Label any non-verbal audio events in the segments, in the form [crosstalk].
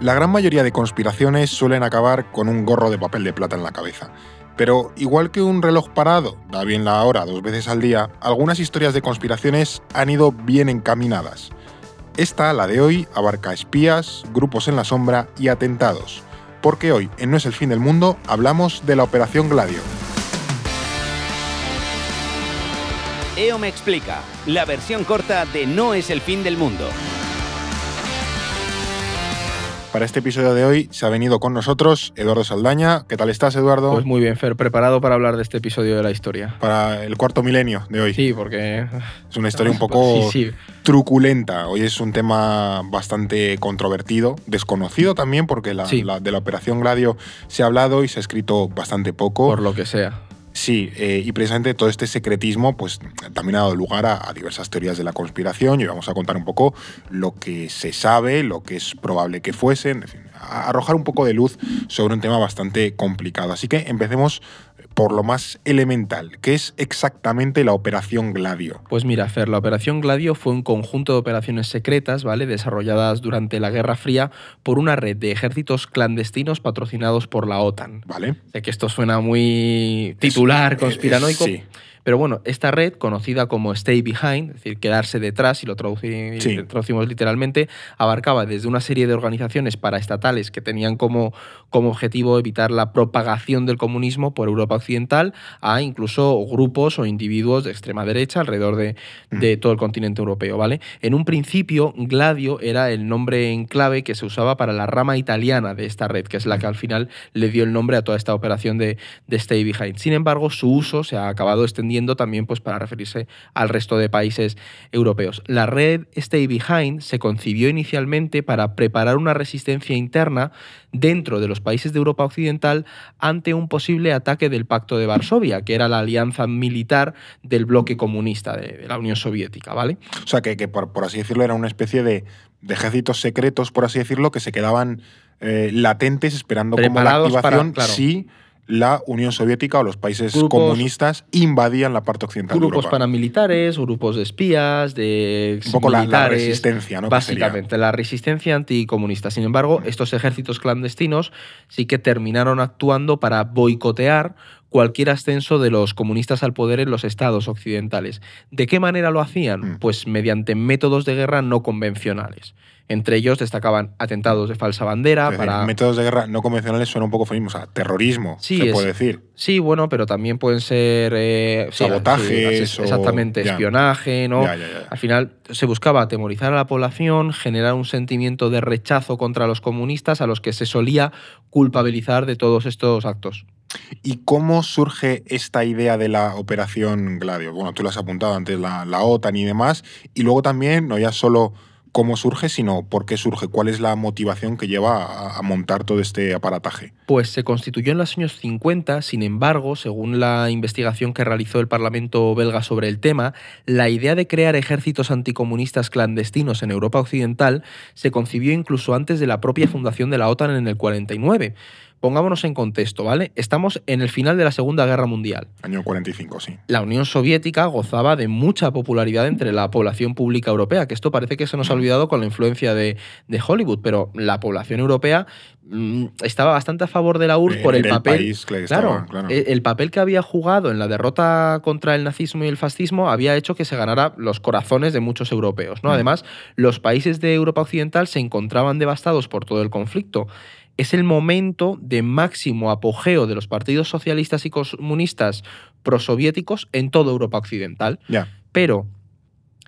La gran mayoría de conspiraciones suelen acabar con un gorro de papel de plata en la cabeza. Pero igual que un reloj parado da bien la hora dos veces al día, algunas historias de conspiraciones han ido bien encaminadas. Esta, la de hoy, abarca espías, grupos en la sombra y atentados. Porque hoy, en No es el fin del mundo, hablamos de la Operación Gladio. EO me explica, la versión corta de No es el fin del mundo. Para este episodio de hoy se ha venido con nosotros Eduardo Saldaña. ¿Qué tal estás, Eduardo? Pues muy bien, Fer, preparado para hablar de este episodio de la historia. Para el cuarto milenio de hoy. Sí, porque... Es una historia un [laughs] poco truculenta. Hoy es un tema bastante controvertido, desconocido también, porque de la Operación Gladio se ha hablado y se ha escrito bastante poco. Por lo que sea. Sí, eh, y precisamente todo este secretismo pues, también ha dado lugar a, diversas teorías de la conspiración y vamos a contar un poco lo que se sabe, lo que es probable que fuesen, en fin, arrojar un poco de luz sobre un tema bastante complicado. Así que empecemos por lo más elemental, que es exactamente la Operación Gladio. Pues mira, Fer, la Operación Gladio fue un conjunto de operaciones secretas, ¿vale? Desarrolladas durante la Guerra Fría por una red de ejércitos clandestinos patrocinados por la OTAN. Vale. Sé que esto suena muy titular, conspiranoico. sí. Pero bueno, esta red, conocida como Stay Behind, es decir, quedarse detrás, si lo traducimos literalmente, abarcaba desde una serie de organizaciones paraestatales que tenían como, como objetivo evitar la propagación del comunismo por Europa Occidental, a incluso grupos o individuos de extrema derecha alrededor de, de mm. todo el continente europeo. ¿vale? En un principio, Gladio era el nombre en clave que se usaba para la rama italiana de esta red, que es la que al final le dio el nombre a toda esta operación de, de Stay Behind. Sin embargo, su uso se ha acabado extendiendo también pues, para referirse al resto de países europeos. La red Stay Behind se concibió inicialmente para preparar una resistencia interna dentro de los países de Europa Occidental ante un posible ataque del Pacto de Varsovia, que era la alianza militar del bloque comunista de, la Unión Soviética. ¿vale? O sea, que, por, así decirlo era una especie de, ejércitos secretos, por así decirlo, que se quedaban eh, latentes esperando como la activación para, sí la Unión Soviética o los países comunistas invadían la parte occidental grupos de Europa. paramilitares, grupos de espías, de un poco la, resistencia, ¿no? Básicamente, la resistencia anticomunista. Sin embargo, estos ejércitos clandestinos sí que terminaron actuando para boicotear cualquier ascenso de los comunistas al poder en los estados occidentales. ¿De qué manera lo hacían? Mm. Pues mediante métodos de guerra no convencionales. Entre ellos destacaban atentados de falsa bandera. para... Métodos de guerra no convencionales suenan un poco o sea, terrorismo, se puede decir. Sí, bueno, pero también pueden ser. Eh, Sabotajes. exactamente, espionaje, ¿no? Al final se buscaba atemorizar a la población, generar un sentimiento de rechazo contra los comunistas a los que se solía culpabilizar de todos estos actos. ¿Y cómo surge esta idea de la operación Gladio? Bueno, tú lo has apuntado antes, la, OTAN y demás, y luego también, no ya solo cómo surge, sino por qué surge, cuál es la motivación que lleva a, montar todo este aparataje. Pues se constituyó en los años 50, sin embargo, según la investigación que realizó el Parlamento belga sobre el tema, la idea de crear ejércitos anticomunistas clandestinos en Europa Occidental se concibió incluso antes de la propia fundación de la OTAN en el 49. Pongámonos en contexto, ¿vale? Estamos en el final de la Segunda Guerra Mundial. Año 45, sí. La Unión Soviética gozaba de mucha popularidad entre la población pública europea, que esto parece que se nos ha olvidado con la influencia de, Hollywood, pero la población europea mm, estaba bastante a favor de la URSS por el, papel. claro, e, el papel que había jugado en la derrota contra el nazismo y el fascismo había hecho que se ganara los corazones de muchos europeos. ¿no? Mm. Además, los países de Europa Occidental se encontraban devastados por todo el conflicto es el momento de máximo apogeo de los partidos socialistas y comunistas prosoviéticos en toda Europa Occidental. Pero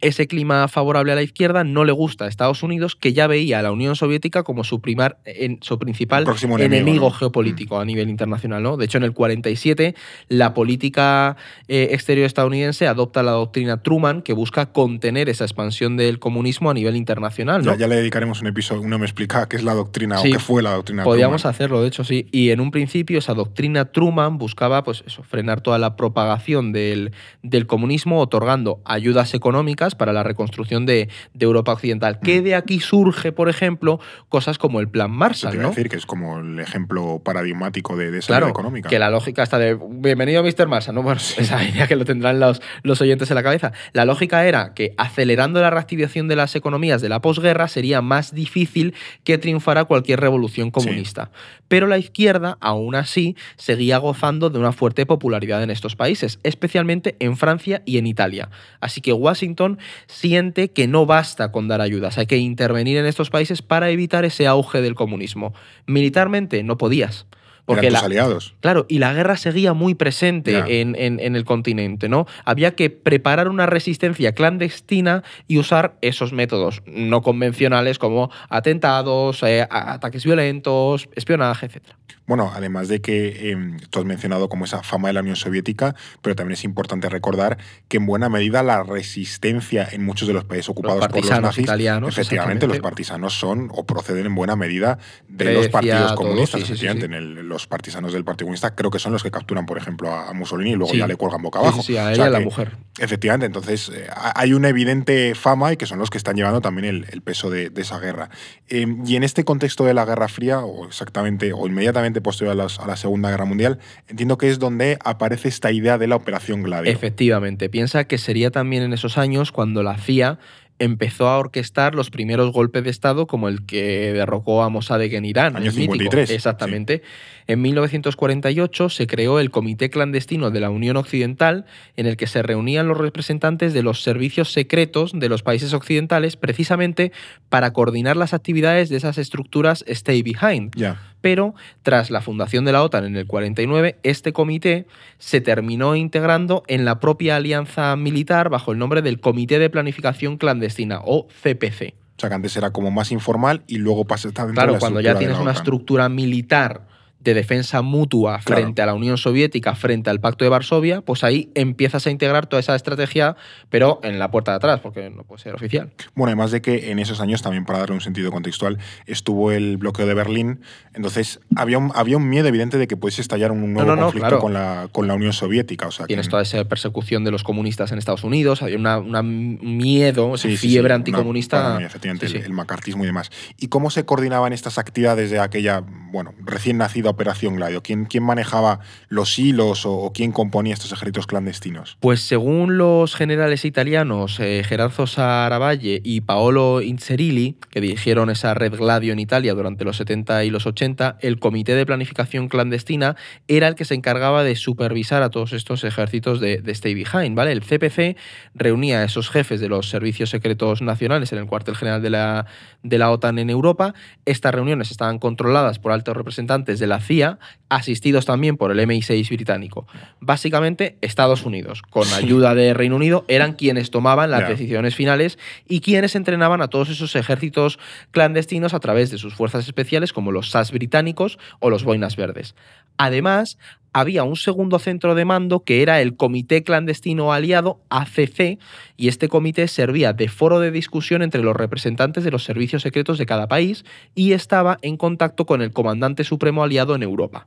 ese clima favorable a la izquierda no le gusta a Estados Unidos, que ya veía a la Unión Soviética como su, primar, en, su principal enemigo, geopolítico a nivel internacional. ¿no? De hecho, en el 47, la política eh, exterior estadounidense adopta la doctrina Truman, que busca contener esa expansión del comunismo a nivel internacional. Ya, le dedicaremos un episodio, uno me explica qué es la doctrina o qué fue la doctrina Podríamos hacerlo, de hecho, sí. Y en un principio, esa doctrina Truman buscaba pues, eso, frenar toda la propagación del, del comunismo, otorgando ayudas económicas necesarias para la reconstrucción de, Europa Occidental. Que mm. de aquí surge, por ejemplo, cosas como el Plan Marshall. ¿no? decir que es como el ejemplo paradigmático de, esa claro, económica. Que la lógica está de bienvenido Mr. Marshall, ¿no? esa idea que lo tendrán los, los oyentes en la cabeza. La lógica era que acelerando la reactivación de las economías de la posguerra sería más difícil que triunfara cualquier revolución comunista. Pero la izquierda, aún así, seguía gozando de una fuerte popularidad en estos países, especialmente en Francia y en Italia. Así que Washington siente que no basta con dar ayudas, hay que intervenir en estos países para evitar ese auge del comunismo. Militarmente no podías. Porque Eran aliados. Claro, y la guerra seguía muy presente en, en, el continente, ¿no? Había que preparar una resistencia clandestina y usar esos métodos no convencionales como atentados, eh, ataques violentos, espionaje, etc. Bueno, además de que em, tú has mencionado como esa fama de la Unión Soviética, pero también es importante recordar que en buena medida la resistencia en muchos de los países ocupados por los nazis, italianos, efectivamente los partisanos son o proceden en buena medida de los partidos comunistas. efectivamente, En los partisanos del Partido Comunista creo que son los que capturan, por ejemplo, a Mussolini y luego ya le cuelgan boca abajo. Sí, a ella la mujer. Efectivamente, entonces eh, hay una evidente fama y que son los que están llevando también el, peso de, esa guerra. Em, y en este contexto de la Guerra Fría, o exactamente, o inmediatamente posterior a, la Segunda Guerra Mundial, entiendo que es donde aparece esta idea de la Operación Gladio. Efectivamente, piensa que sería también en esos años cuando la CIA empezó a orquestar los primeros golpes de Estado como el que derrocó a Mossadegh en Irán. Año 53. Exactamente. En 1948 se creó el Comité Clandestino de la Unión Occidental, en el que se reunían los representantes de los servicios secretos de los países occidentales precisamente para coordinar las actividades de esas estructuras Stay Behind. Pero tras la fundación de la OTAN en el 49, este comité se terminó integrando en la propia alianza militar bajo el nombre del Comité de Planificación Clandestina, o CPC. O sea, que antes era como más informal y luego pasa a estar dentro claro, de la cuando ya tienes una estructura militar de defensa mutua frente a la Unión Soviética, frente al Pacto de Varsovia, pues ahí empiezas a integrar toda esa estrategia, pero en la puerta de atrás, porque no puede ser oficial. Bueno, además de que en esos años, también para darle un sentido contextual, estuvo el bloqueo de Berlín, entonces había un, había un miedo evidente de que pudiese estallar un nuevo conflicto con, la, con la Unión Soviética. O sea, Tienes toda esa persecución de los comunistas en Estados Unidos, había un miedo, esa fiebre anticomunista. efectivamente, el, el macartismo y demás. ¿Y cómo se coordinaban estas actividades de aquella, bueno, recién nacida Operación Gladio? ¿Quién, manejaba los hilos o, quién componía estos ejércitos clandestinos? Pues según los generales italianos eh, Gerardo Saravalle y Paolo Incerilli, que dirigieron esa red Gladio en Italia durante los 70 y los 80, el Comité de Planificación Clandestina era el que se encargaba de supervisar a todos estos ejércitos de, de Stay Behind. ¿vale? El CPC reunía a esos jefes de los servicios secretos nacionales en el cuartel general de la, de la OTAN en Europa. Estas reuniones estaban controladas por altos representantes de la CIA, asistidos también por el MI6 británico. Básicamente, Estados Unidos, con ayuda de Reino Unido, eran quienes tomaban las decisiones finales y quienes entrenaban a todos esos ejércitos clandestinos a través de sus fuerzas especiales, como los SAS británicos o los Boinas Verdes. Además, había un segundo centro de mando que era el Comité Clandestino Aliado, ACC, y este comité servía de foro de discusión entre los representantes de los servicios secretos de cada país y estaba en contacto con el Comandante Supremo Aliado en Europa.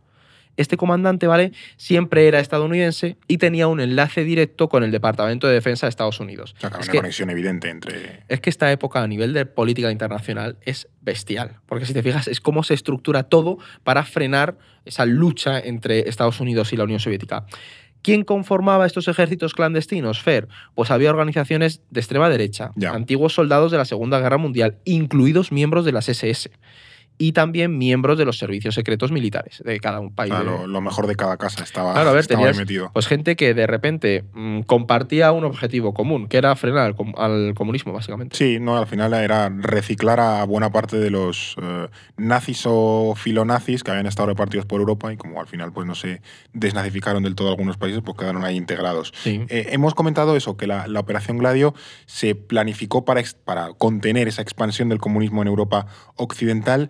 Este comandante, ¿vale? Siempre era estadounidense y tenía un enlace directo con el Departamento de Defensa de Estados Unidos. O sea, una conexión evidente entre. Es que esta época a nivel de política internacional es bestial. Porque si te fijas, es cómo se estructura todo para frenar esa lucha entre Estados Unidos y la Unión Soviética. ¿Quién conformaba estos ejércitos clandestinos, Fer? Pues había organizaciones de extrema derecha, antiguos soldados de la Segunda Guerra Mundial, incluidos miembros de las SS y también miembros de los servicios secretos militares de cada un país. lo, mejor de cada casa estaba, claro, a ver, tenías, metido. Pues gente que de repente mm, compartía un objetivo común, que era frenar al, comunismo, básicamente. Sí, no, al final era reciclar a buena parte de los eh, nazis o filonazis que habían estado repartidos por Europa y como al final pues no se desnazificaron del todo algunos países, pues quedaron ahí integrados. Eh, hemos comentado eso, que la, la, Operación Gladio se planificó para, para contener esa expansión del comunismo en Europa occidental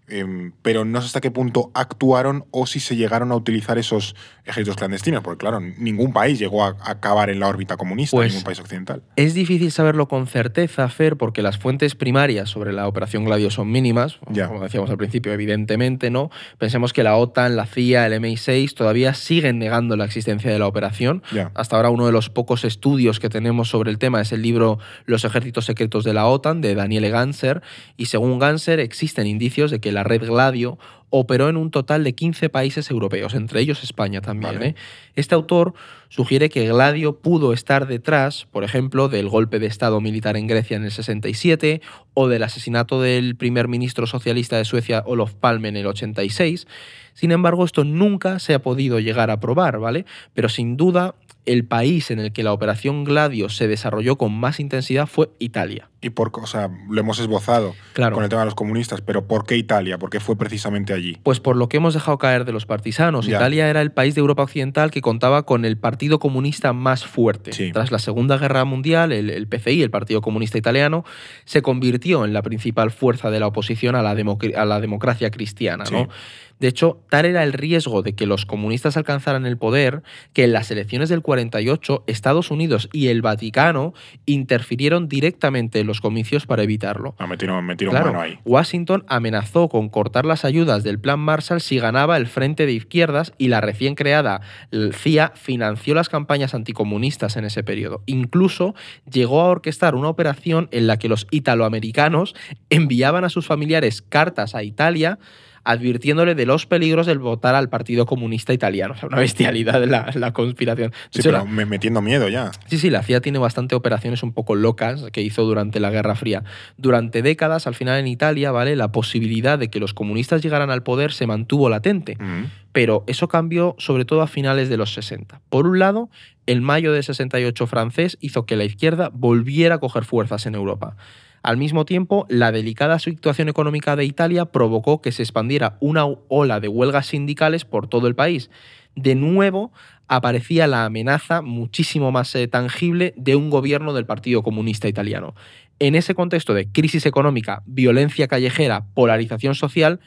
em, pero no sé hasta qué punto actuaron o si se llegaron a utilizar esos ejércitos clandestinos, porque claro, ningún país llegó a acabar en la órbita comunista, Pues, ningún país occidental. Es difícil saberlo con certeza, Fer, porque las fuentes primarias sobre la operación Gladio son mínimas, Ya. como decíamos al principio, evidentemente, ¿no? Pensemos que la OTAN, la CIA, el MI6 todavía siguen negando la existencia de la operación. Ya. Hasta ahora uno de los pocos estudios que tenemos sobre el tema es el libro Los ejércitos secretos de la OTAN de Daniele Ganser y según Ganser existen indicios de que la red Gladio operó en un total de 15 países europeos, entre ellos España también. Vale. ¿eh? Este autor sugiere que Gladio pudo estar detrás, por ejemplo, del golpe de Estado militar en Grecia en el 67 o del asesinato del primer ministro socialista de Suecia, Olof Palme, en el 86. Sin embargo, esto nunca se ha podido llegar a probar, ¿vale? Pero sin duda, el país en el que la operación Gladio se desarrolló con más intensidad fue Italia. Y por, o sea, lo hemos esbozado Claro. con el tema de los comunistas, pero ¿por qué Italia? ¿Por qué fue precisamente allí? Pues por lo que hemos dejado caer de los partisanos, Ya. Italia era el país de Europa Occidental que contaba con el Partido Comunista más fuerte. Sí. Tras la Segunda Guerra Mundial, el, el PCI, el Partido Comunista Italiano, se convirtió en la principal fuerza de la oposición a la, a la democracia cristiana. Sí. ¿no? De hecho, tal era el riesgo de que los comunistas alcanzaran el poder que en las elecciones del 48 Estados Unidos y el Vaticano interfirieron directamente en los comicios para evitarlo. Ah, metieron, metieron Claro, mano ahí. Washington amenazó con cortar las ayudas del Plan Marshall si ganaba el Frente de Izquierdas y la recién creada CIA financió las campañas anticomunistas en ese periodo. Incluso llegó a orquestar una operación en la que los italoamericanos [laughs] enviaban a sus familiares cartas a Italia advirtiéndole de los peligros del votar al Partido Comunista Italiano. [laughs] O sea, una bestialidad la, la conspiración. Sí, hecho, pero me- metiendo miedo ya. Sí, sí, la CIA tiene bastante operaciones un poco locas que hizo durante la Guerra Fría. Durante décadas, al final en Italia, ¿vale? La posibilidad de que los comunistas llegaran al poder se mantuvo latente. Mm. Pero eso cambió sobre todo a finales de los 60. Por un lado, el mayo de 68 francés hizo que la izquierda volviera a coger fuerzas en Europa. Al mismo tiempo, la delicada situación económica de Italia provocó que se expandiera una ola de huelgas sindicales por todo el país. De nuevo, aparecía la amenaza muchísimo más eh, tangible de un gobierno del Partido Comunista Italiano. En ese contexto de crisis económica, violencia callejera, polarización social,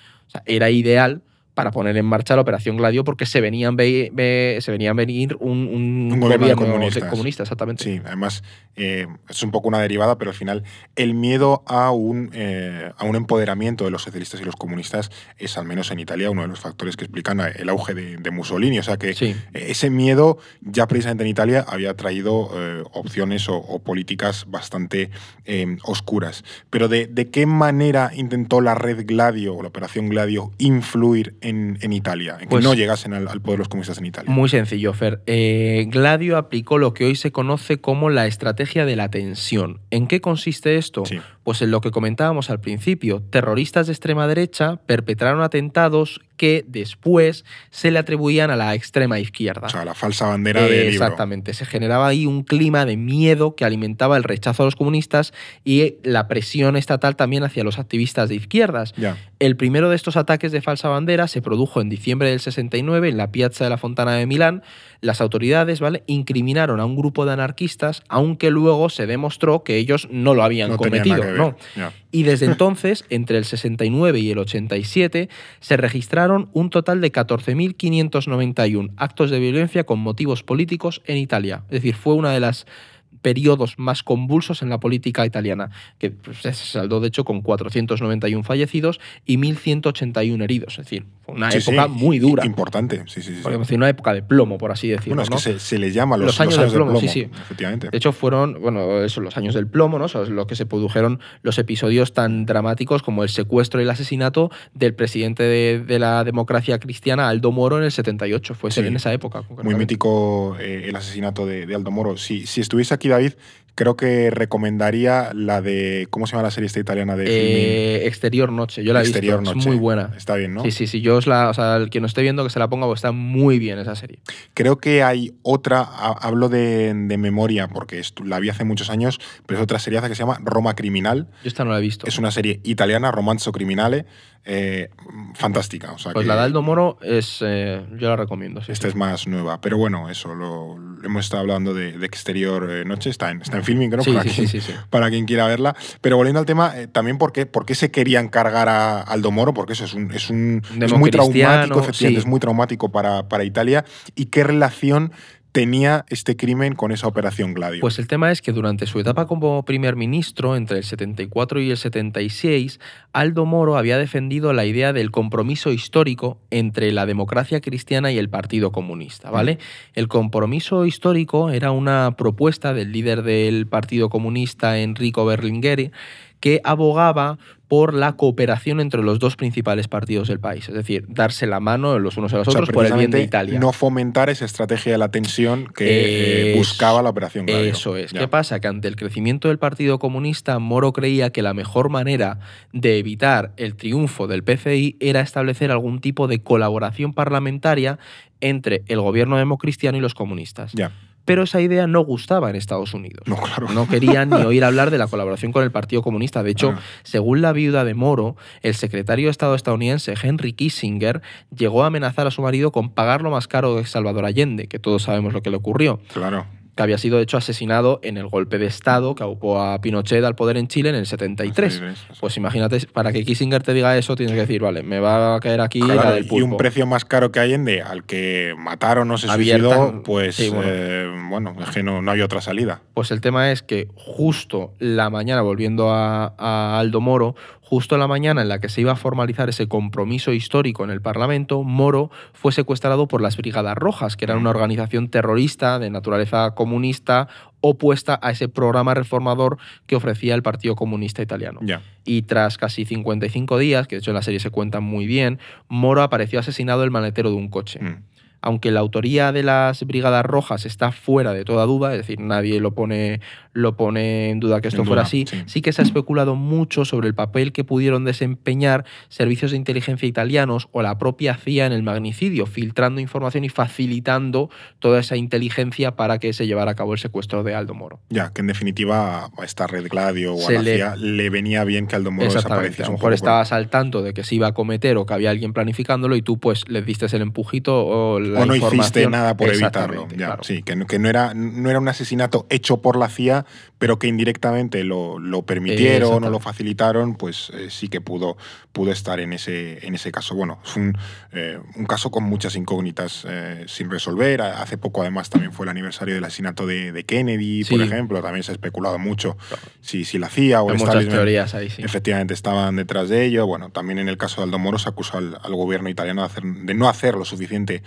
era ideal para poner en marcha la Operación Gladio porque se venían, ve- ve- se venían venir un, un Un gobierno comunista, exactamente. Sí, además eh, es un poco una derivada, pero al final el miedo a un, eh, a un empoderamiento de los socialistas y los comunistas es, al menos en Italia, uno de los factores que explican el auge de, de Mussolini. O sea que Sí. ese miedo ya precisamente en Italia había traído eh, opciones o, o políticas bastante eh, oscuras. Pero de, de qué manera intentó la red Gladio o la operación Gladio influir en, en Italia? En que Pues- no llegasen al, al poder los comunistas en Italia. Muy sencillo, Fer. Eh, Gladio aplicó lo que hoy se conoce como la estrategia de la tensión. ¿En qué consiste esto? Sí. Pues en lo que comentábamos al principio, terroristas de extrema derecha perpetraron atentados que después se le atribuían a la extrema izquierda. O sea, la falsa bandera Eh, de libro. Exactamente, se generaba ahí un clima de miedo que alimentaba el rechazo a los comunistas y la presión estatal también hacia los activistas de izquierdas. Ya. El primero de estos ataques de falsa bandera se produjo en diciembre del 69 en la Piazza de la Fontana de Milán. Las autoridades ¿vale? incriminaron a un grupo de anarquistas, aunque luego se demostró que ellos no lo habían No cometido. ¿no? Y desde entonces, [laughs] entre el 69 y el 87, se registraron un total de 14.591 actos de violencia con motivos políticos en Italia. Es decir, fue una de las periodos más convulsos en la política italiana, que pues, se saldó de hecho con 491 fallecidos y 1.181 heridos. Es decir, fue una Sí, sí, época muy dura. Importante, sí, sí, sí. Decir, una época de plomo, por así decirlo. Bueno, es ¿no? que se, se les llama los, Los años del plomo, sí, sí. Efectivamente. De hecho, fueron, bueno, eso, los años del plomo, ¿no? Son los que se produjeron los episodios tan dramáticos como el secuestro y el asesinato del presidente de, de la democracia cristiana, Aldo Moro, en el 78. Fue en esa época. Muy mítico eh, el asesinato de, de Aldo Moro. Si, si estuviese aquí David, creo que recomendaría la de. ¿Cómo se llama la serie esta italiana de? Eh, Exterior Noche, yo la he Exterior visto, Noche. es muy buena. Está bien, ¿no? Sí, sí, sí, yo os la, o sea, el que no esté viendo que se la ponga, pues está muy bien esa serie. Creo que hay otra, ha- hablo de, de memoria porque la vi hace muchos años, pero es otra serie que se llama Roma Criminal. Yo esta no la he visto. Es una serie italiana, romanzo criminale, eh, fantástica. O sea Pues que la de Aldo Moro es, eh, yo la recomiendo. sí, Esta sí. es más nueva. Pero bueno, eso, lo, hemos estado hablando de, de Exterior eh, Noche, está en, está en filming, ¿no? Sí, para, sí, quien, para quien quiera verla. Pero volviendo al tema, también por qué, por qué se querían cargar a Aldo Moro, porque eso es, un, es, un, es muy traumático, efectivamente, es muy traumático para, para Italia. ¿Y qué relación tenía este crimen con esa operación Gladio? Pues el tema es que durante su etapa como primer ministro, entre el 74 y el 76, Aldo Moro había defendido la idea del compromiso histórico entre la democracia cristiana y el Partido Comunista, ¿vale? El compromiso histórico era una propuesta del líder del Partido Comunista, Enrico Berlinguer, que abogaba por la cooperación entre los dos principales partidos del país, es decir, darse la mano los unos a los O sea, otros por el bien de Italia. No fomentar esa estrategia de la tensión que eh, Es- buscaba la operación Gladio. Eso es. Ya. ¿Qué pasa? Que ante el crecimiento del Partido Comunista, Moro creía que la mejor manera de evitar el triunfo del PCI era establecer algún tipo de colaboración parlamentaria entre el gobierno democristiano y los comunistas. Ya. Pero esa idea no gustaba en Estados Unidos. No, claro. No querían ni [laughs] oír hablar de la colaboración con el Partido Comunista. De hecho, Ah. según la viuda de Moro, el secretario de Estado estadounidense Henry Kissinger llegó a amenazar a su marido con pagar lo más caro de Salvador Allende, que todos sabemos lo que le ocurrió Claro. Que había sido de hecho asesinado en el golpe de Estado que aupó a Pinochet al poder en Chile en el 73. Pues imagínate, para que Kissinger te diga eso, tienes que decir, vale, me va a caer aquí Claro, la del y un precio más caro que Allende, al que mataron o se Abierta- suicidó, pues sí, bueno. eh, bueno, es que no, no hay otra salida. Pues el tema es que justo la mañana, volviendo a, a Aldo Moro, justo la mañana en la que se iba a formalizar ese compromiso histórico en el Parlamento, Moro fue secuestrado por las Brigadas Rojas, que eran una organización terrorista de naturaleza comunista opuesta a ese programa reformador que ofrecía el Partido Comunista Italiano. Y tras casi 55 días, que de hecho en la serie se cuentan muy bien, Moro apareció asesinado en el maletero de un coche. Mm. Aunque la autoría de las Brigadas Rojas está fuera de toda duda, es decir, nadie lo pone, lo pone en duda que esto fuera así, sí. sí que se ha especulado mucho sobre el papel que pudieron desempeñar servicios de inteligencia italianos o la propia CIA en el magnicidio, filtrando información y facilitando toda esa inteligencia para que se llevara a cabo el secuestro de Aldo Moro. Ya, que en definitiva a esta red Gladio o a la le- CIA le venía bien que Aldo Moro desapareciese A lo mejor estabas al tanto de que se iba a cometer o que había alguien planificándolo y tú pues le diste el empujito o la o no hiciste nada por evitarlo. Ya, claro. Sí, que, no- que no, era, no era un asesinato hecho por la CIA, pero que indirectamente lo, lo permitieron o lo facilitaron, pues eh, sí que pudo, pudo estar en ese, en ese caso. Bueno, es un, eh, un caso con muchas incógnitas eh, sin resolver. Hace poco, además, también fue el aniversario del asesinato de, de Kennedy, por ejemplo. También se ha especulado mucho si, si la CIA o Hay el muchas teorías ahí, sí. efectivamente estaban detrás de ello. Bueno, también en el caso de Aldo Moro se acusó al, al gobierno italiano de, hacer- de no hacer lo suficiente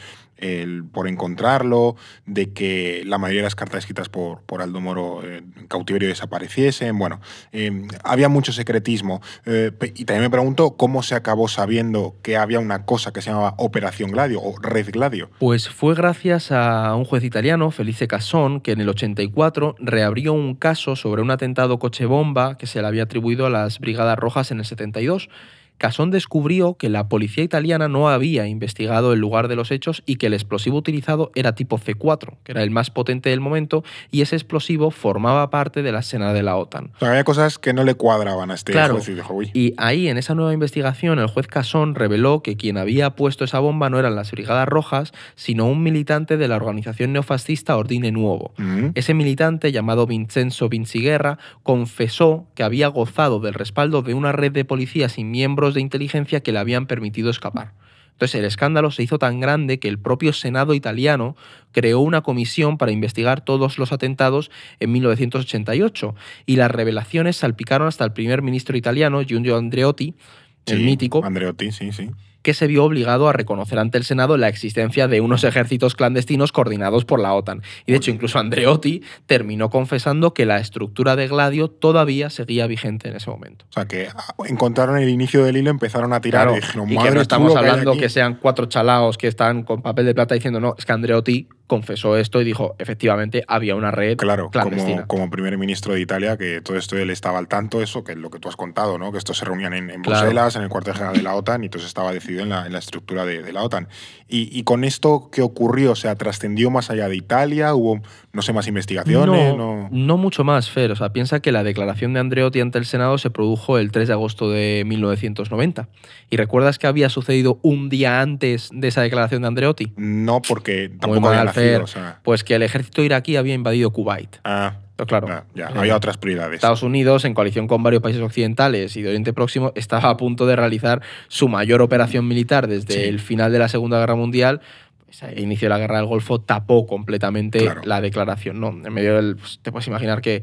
por encontrarlo, de que la mayoría de las cartas escritas por, por Aldo Moro eh, en cautiverio desapareciesen. Bueno, eh, había mucho secretismo. Eh, y también me pregunto cómo se acabó sabiendo que había una cosa que se llamaba Operación Gladio o Red Gladio. Pues fue gracias a un juez italiano, Felice Casson, que en el 84 reabrió un caso sobre un atentado coche bomba que se le había atribuido a las Brigadas Rojas en el 72. Casson descubrió que la policía italiana no había investigado el lugar de los hechos y que el explosivo utilizado era tipo C4, que era el más potente del momento, y ese explosivo formaba parte de la escena de la OTAN. O sea, había cosas que no le cuadraban a este Claro. juez y dijo, uy, Y ahí, en esa nueva investigación, el juez Casson reveló que quien había puesto esa bomba no eran las Brigadas Rojas, sino un militante de la organización neofascista Ordine Nuovo. mm, Ese militante, llamado Vincenzo Vinciguerra, confesó que había gozado del respaldo de una red de policías y miembros de inteligencia que le habían permitido escapar. Entonces el escándalo se hizo tan grande que el propio Senado italiano creó una comisión para investigar todos los atentados en 1988 y las revelaciones salpicaron hasta el primer ministro italiano, Giulio Andreotti, el sí, mítico, Andreotti, sí, sí. Que se vio obligado a reconocer ante el Senado la existencia de unos ejércitos clandestinos coordinados por la OTAN. Y de hecho, incluso Andreotti terminó confesando que la estructura de Gladio todavía seguía vigente en ese momento. O sea, que encontraron el inicio del hilo, empezaron a tirar Claro, y dijeron, y que "Madre no estamos que hablando aquí". que sean cuatro chalaos que están con papel de plata diciendo no, es que Andreotti confesó esto y dijo, efectivamente, había una red Claro, clandestina. como, como primer ministro de Italia, que todo esto él estaba al tanto, eso, que es lo que tú has contado, ¿no? Que estos se reunían en, en Claro. Bruselas, en el cuartel general de la OTAN, y entonces estaba decidido en la, en la estructura de, de la OTAN. Y, y con esto, ¿qué ocurrió? O sea, ¿trascendió más allá de Italia? ¿Hubo, no sé, más investigaciones? No, No, no mucho más, Fer. O sea, piensa que la declaración de Andreotti ante el Senado se produjo el 3 de agosto de 1990. ¿Y recuerdas que había sucedido un día antes de esa declaración de Andreotti? No, porque tampoco había nacido. Fer. o sea. Pues que el ejército iraquí había invadido Kuwait. Ah, Pero claro, ya, había otras prioridades. Estados Unidos, en coalición con varios países occidentales y de Oriente Próximo, estaba a punto de realizar su mayor operación militar desde el final de la Segunda Guerra Mundial. Ese inicio de la guerra del Golfo tapó completamente la declaración. ¿no? En medio del. Pues, te puedes imaginar que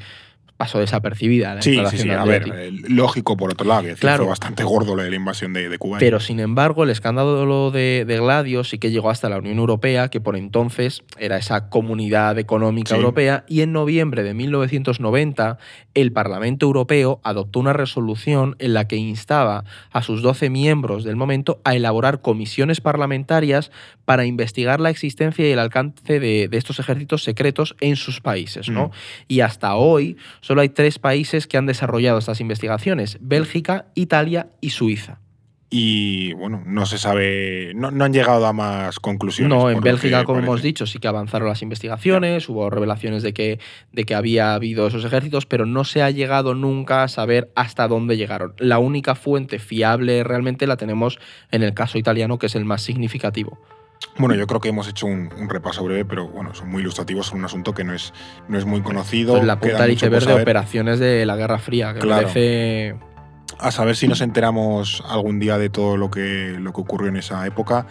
pasó desapercibida. La sí, sí, sí. A ver, eh, lógico por otro lado, que fue bastante gordo la invasión de, Cuba. Pero sin embargo, el escándalo de, de, Gladio sí que llegó hasta la Unión Europea, que por entonces era esa comunidad económica europea, y en noviembre de 1990 el Parlamento Europeo adoptó una resolución en la que instaba a sus 12 miembros del momento a elaborar comisiones parlamentarias para investigar la existencia y el alcance de, estos ejércitos secretos en sus países. ¿no? Mm. Y hasta hoy solo hay tres países que han desarrollado estas investigaciones, Bélgica, Italia y Suiza. Y bueno, no se sabe, no, han llegado a más conclusiones. No, en Bélgica, como hemos dicho, sí que avanzaron las investigaciones, hubo revelaciones de que, de que había habido esos ejércitos, pero no se ha llegado nunca a saber hasta dónde llegaron. La única fuente fiable realmente la tenemos en el caso italiano, que es el más significativo. Bueno, yo creo que hemos hecho un, repaso breve, pero bueno, son muy ilustrativos, son un asunto que no es, no es muy conocido. la punta de iceberg de operaciones de la Guerra Fría, que claro. merece a saber si nos enteramos algún día de todo lo que, lo que ocurrió en esa época.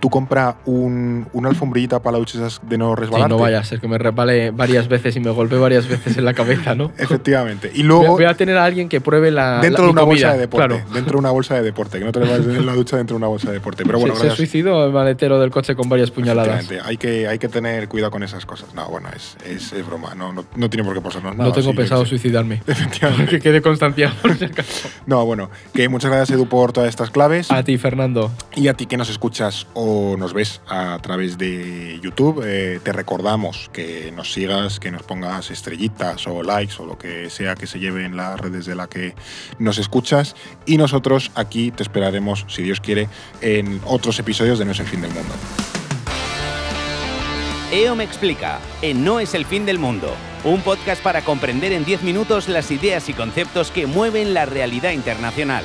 Tú compras un, una alfombrillita para la ducha de no resbalarte. no vaya a ser que me resbale varias veces y me golpee varias veces en la cabeza, ¿no? [laughs] Efectivamente. Y luego. Voy a tener a alguien que pruebe la. Dentro de una bolsa de deporte. Dentro de una bolsa de deporte. Que no te lo en la ducha dentro de una bolsa de deporte. Pero [laughs] bueno, se, se suicidó el maletero del coche con varias puñaladas. Hay que, hay que tener cuidado con esas cosas. No, bueno, es, es, broma. No, no, tiene por qué pasarnos nada. No tengo pensado suicidarme. [laughs] Efectivamente. que quede constancia por si acaso. No, bueno, que muchas gracias, Edu, por todas estas claves. A ti, Fernando. Y a ti que nos o nos ves a través de YouTube, eh, te recordamos que nos sigas, que nos pongas estrellitas o likes o lo que sea que se lleve en las redes de la que nos escuchas. Y nosotros aquí te esperaremos, si Dios quiere, en otros episodios de No es el fin del mundo. EO me explica, en No es el fin del mundo, un podcast para comprender en 10 minutos las ideas y conceptos que mueven la realidad internacional.